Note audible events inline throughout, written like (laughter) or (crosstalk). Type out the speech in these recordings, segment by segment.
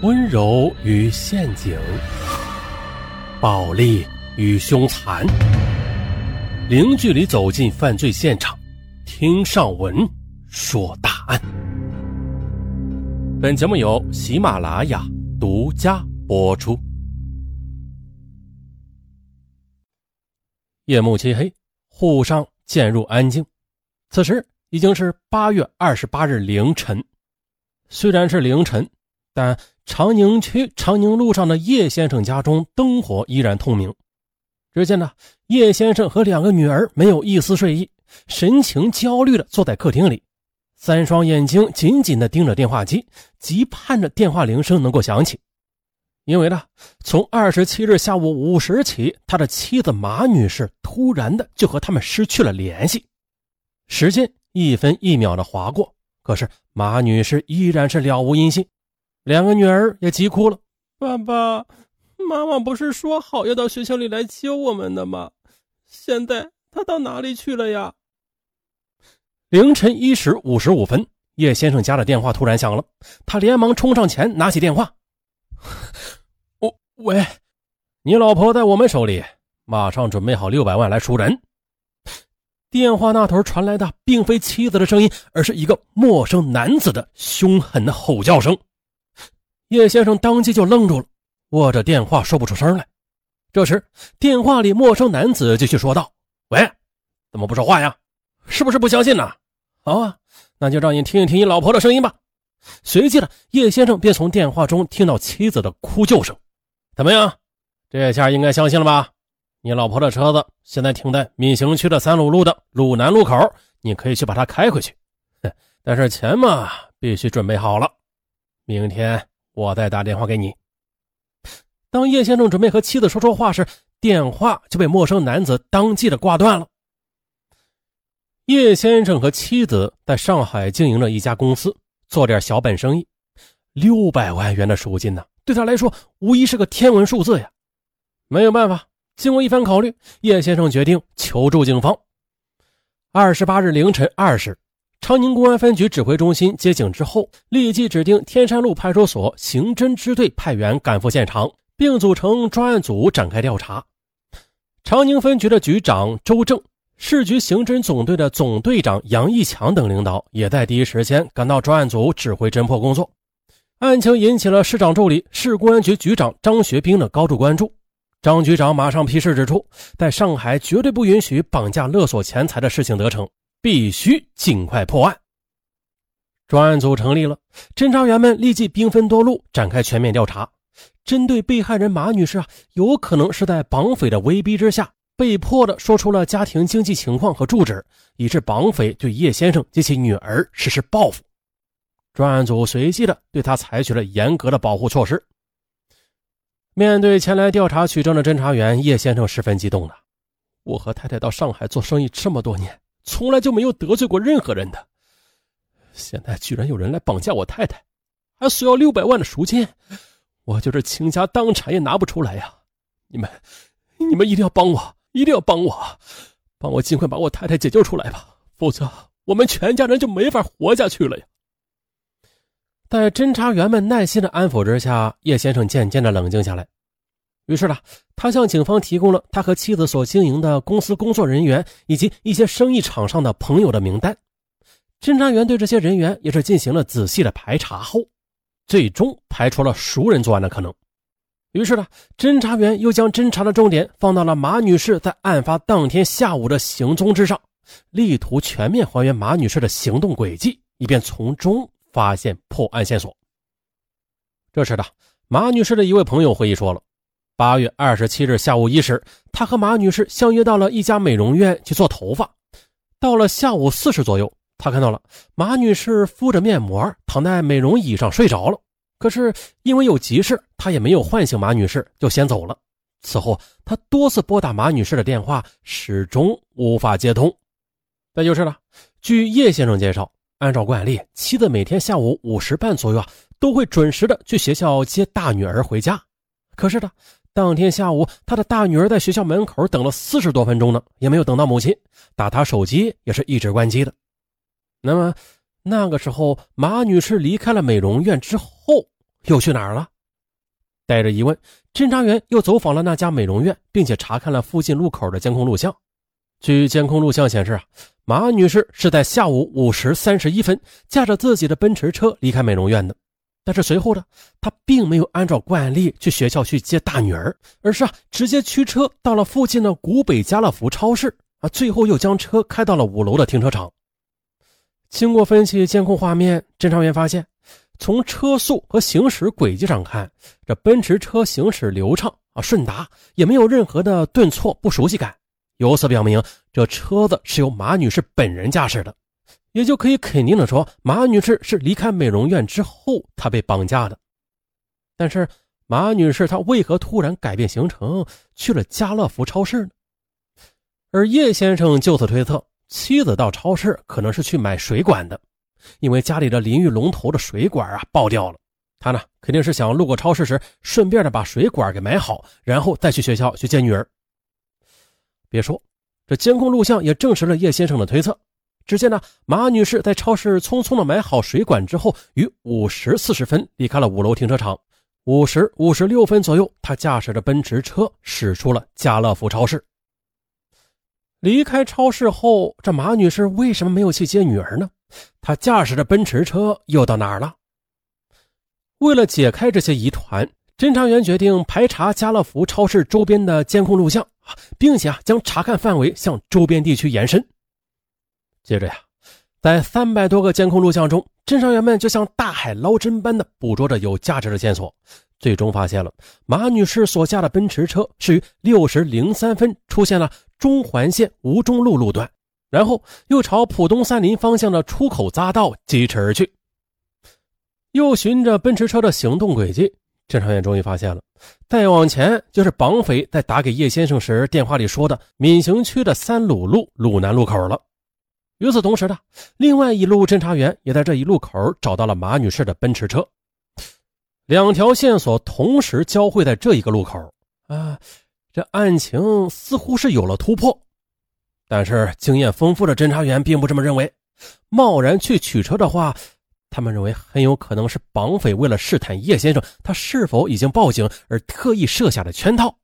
温柔与陷阱，暴力与凶残，零距离走进犯罪现场，听上文说大案。本节目由喜马拉雅独家播出。夜幕漆黑，沪上渐入安静。此时已经是八月二十八日凌晨。虽然是凌晨，但长宁区长宁路上的叶先生家中灯火依然通明。只见呢，叶先生和两个女儿没有一丝睡意，神情焦虑的坐在客厅里，三双眼睛紧紧的盯着电话机，急盼着电话铃声能够响起。因为呢，从二十七日下午五时起，他的妻子马女士突然的就和他们失去了联系。时间一分一秒的划过，可是马女士依然是了无音信。两个女儿也急哭了：“爸爸妈妈不是说好要到学校里来接我们的吗？现在他到哪里去了呀？”凌晨一时五十五分，叶先生家的电话突然响了，他连忙冲上前拿起电话：“ (laughs) 我喂，你老婆在我们手里，马上准备好六百万来赎人。”电话那头传来的并非妻子的声音，而是一个陌生男子的凶狠的吼叫声。叶先生当即就愣住了，握着电话说不出声来。这时，电话里陌生男子继续说道：“喂，怎么不说话呀？是不是不相信呢？好啊，那就让你听一听你老婆的声音吧。”随即呢，叶先生便从电话中听到妻子的哭救声。怎么样？这下应该相信了吧？你老婆的车子现在停在闵行区的三鲁路的鲁南路口，你可以去把它开回去。但是钱嘛，必须准备好了，明天。我再打电话给你。当叶先生准备和妻子说说话时，电话就被陌生男子当即的挂断了。叶先生和妻子在上海经营着一家公司，做点小本生意。六百万元的赎金呢，对他来说无疑是个天文数字呀。没有办法，经过一番考虑，叶先生决定求助警方。二十八日凌晨二时。长宁公安分局指挥中心接警之后，立即指定天山路派出所刑侦支队派员赶赴现场，并组成专案组展开调查。长宁分局的局长周正、市局刑侦总队的总队长杨义强等领导也在第一时间赶到专案组指挥侦破工作。案情引起了市长助理、市公安局局长张学兵的高度关注。张局长马上批示指出，在上海绝对不允许绑架勒索钱财的事情得逞。必须尽快破案。专案组成立了，侦查员们立即兵分多路展开全面调查。针对被害人马女士啊，有可能是在绑匪的威逼之下，被迫的说出了家庭经济情况和住址，以致绑匪对叶先生及其女儿实施报复。专案组随即的对他采取了严格的保护措施。面对前来调查取证的侦查员，叶先生十分激动的：“我和太太到上海做生意这么多年。”从来就没有得罪过任何人的，现在居然有人来绑架我太太，还索要六百万的赎金，我就是倾家荡产也拿不出来呀！你们，你们一定要帮我，一定要帮我，帮我尽快把我太太解救出来吧，否则我们全家人就没法活下去了呀！在侦查员们耐心的安抚之下，叶先生渐渐的冷静下来。于是呢，他向警方提供了他和妻子所经营的公司工作人员以及一些生意场上的朋友的名单。侦查员对这些人员也是进行了仔细的排查后，最终排除了熟人作案的可能。于是呢，侦查员又将侦查的重点放到了马女士在案发当天下午的行踪之上，力图全面还原马女士的行动轨迹，以便从中发现破案线索。这时的马女士的一位朋友回忆说了。八月二十七日下午一时，他和马女士相约到了一家美容院去做头发。到了下午四时左右，他看到了马女士敷着面膜躺在美容椅上睡着了。可是因为有急事，他也没有唤醒马女士，就先走了。此后，他多次拨打马女士的电话，始终无法接通。再就是了，据叶先生介绍，按照惯例，妻子每天下午五时半左右啊，都会准时的去学校接大女儿回家。可是呢。当天下午，他的大女儿在学校门口等了四十多分钟呢，也没有等到母亲。打他手机也是一直关机的。那么，那个时候马女士离开了美容院之后，又去哪儿了？带着疑问，侦查员又走访了那家美容院，并且查看了附近路口的监控录像。据监控录像显示啊，马女士是在下午五时三十一分驾着自己的奔驰车离开美容院的。但是随后呢，他并没有按照惯例去学校去接大女儿，而是啊直接驱车到了附近的古北家乐福超市啊，最后又将车开到了五楼的停车场。经过分析监控画面，侦查员发现，从车速和行驶轨迹上看，这奔驰车行驶流畅啊顺达，也没有任何的顿挫不熟悉感。由此表明，这车子是由马女士本人驾驶的，也就可以肯定的说，马女士是离开美容院之后，她被绑架的。但是，马女士她为何突然改变行程去了家乐福超市呢？而叶先生就此推测。妻子到超市可能是去买水管的，因为家里的淋浴龙头的水管啊爆掉了。他呢肯定是想路过超市时顺便的把水管给买好，然后再去学校去接女儿。别说，这监控录像也证实了叶先生的推测。只见呢马女士在超市匆匆的买好水管之后，于五时四十分离开了五楼停车场。五时五十六分左右，她驾驶着奔驰车驶出了家乐福超市。离开超市后，这马女士为什么没有去接女儿呢？她驾驶着奔驰车又到哪儿了？为了解开这些疑团，侦查员决定排查家乐福超市周边的监控录像并且啊将查看范围向周边地区延伸。接着呀，在三百多个监控录像中，侦查员们就像大海捞针般的捕捉着有价值的线索，最终发现了马女士所驾的奔驰车是于六时零三分出现了。中环线吴中路路段，然后又朝浦东三林方向的出口匝道疾驰而去。又循着奔驰车的行动轨迹，侦查员终于发现了，再往前就是绑匪在打给叶先生时电话里说的闵行区的三鲁路鲁南路口了。与此同时呢，另外一路侦查员也在这一路口找到了马女士的奔驰车。两条线索同时交汇在这一个路口啊。这案情似乎是有了突破，但是经验丰富的侦查员并不这么认为。贸然去取车的话，他们认为很有可能是绑匪为了试探叶先生他是否已经报警而特意设下的圈套，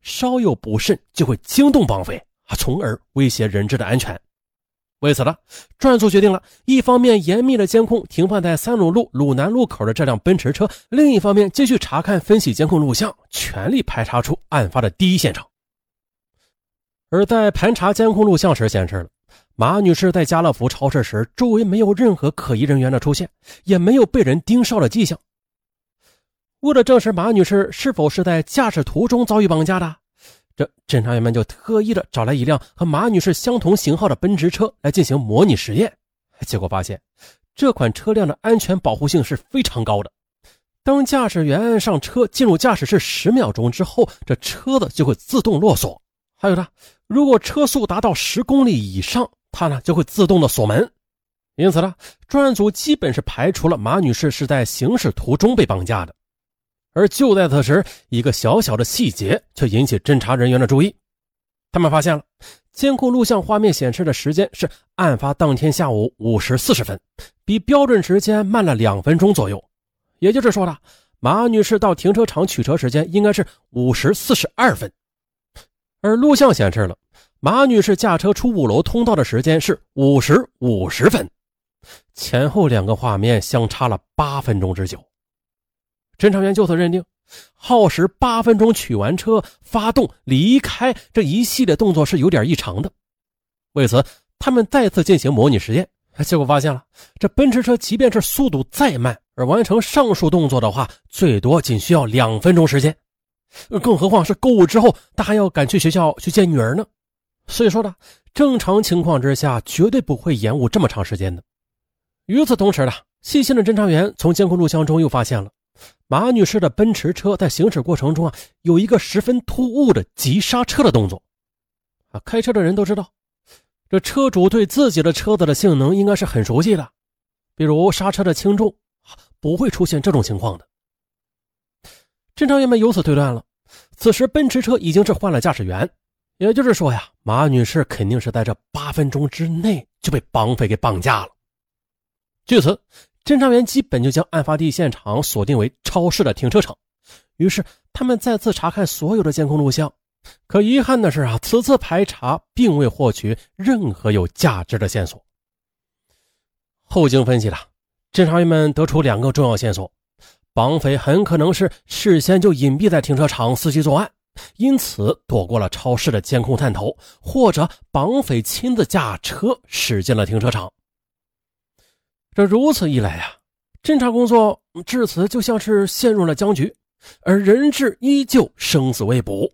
稍有不慎就会惊动绑匪，从而威胁人质的安全。为此呢，专案组决定了，一方面严密的监控停放在三鲁路鲁南路口的这辆奔驰车，另一方面继续查看分析监控录像，全力排查出案发的第一现场。而在盘查监控录像时，显示了马女士在家乐福超市时，周围没有任何可疑人员的出现，也没有被人盯梢的迹象。为了证实马女士是否是在驾驶途中遭遇绑架的。这侦查员们就特意的找来一辆和马女士相同型号的奔驰车来进行模拟实验，结果发现这款车辆的安全保护性是非常高的。当驾驶员上车进入驾驶室十秒钟之后，这车子就会自动落锁。还有呢，如果车速达到十公里以上，它呢就会自动的锁门。因此呢，专案组基本是排除了马女士是在行驶途中被绑架的。而就在此时，一个小小的细节却引起侦查人员的注意。他们发现了监控录像画面显示的时间是案发当天下午五时四十分，比标准时间慢了两分钟左右。也就是说呢，马女士到停车场取车时间应该是五时四十二分，而录像显示了马女士驾车出五楼通道的时间是五时五十分，前后两个画面相差了八分钟之久。侦查员就此认定，耗时八分钟取完车、发动、离开这一系列动作是有点异常的。为此，他们再次进行模拟实验，结果发现了这奔驰车即便是速度再慢，而完成上述动作的话，最多仅需要两分钟时间。更何况是购物之后，他还要赶去学校去见女儿呢。所以说呢，正常情况之下，绝对不会延误这么长时间的。与此同时呢，细心的侦查员从监控录像中又发现了。马女士的奔驰车在行驶过程中啊，有一个十分突兀的急刹车的动作。啊，开车的人都知道，这车主对自己的车子的性能应该是很熟悉的，比如刹车的轻重，不会出现这种情况的。侦查员们由此推断了，此时奔驰车已经是换了驾驶员，也就是说呀，马女士肯定是在这八分钟之内就被绑匪给绑架了。据此。侦查员基本就将案发地现场锁定为超市的停车场。于是他们再次查看所有的监控录像，可遗憾的是啊，此次排查并未获取任何有价值的线索。后经分析了，侦查员们得出两个重要线索：绑匪很可能是事先就隐蔽在停车场伺机作案。因此躲过了超市的监控探头，或者绑匪亲自驾车驶进了停车场。这如此一来呀，侦查工作至此就像是陷入了僵局，而人质依旧生死未卜，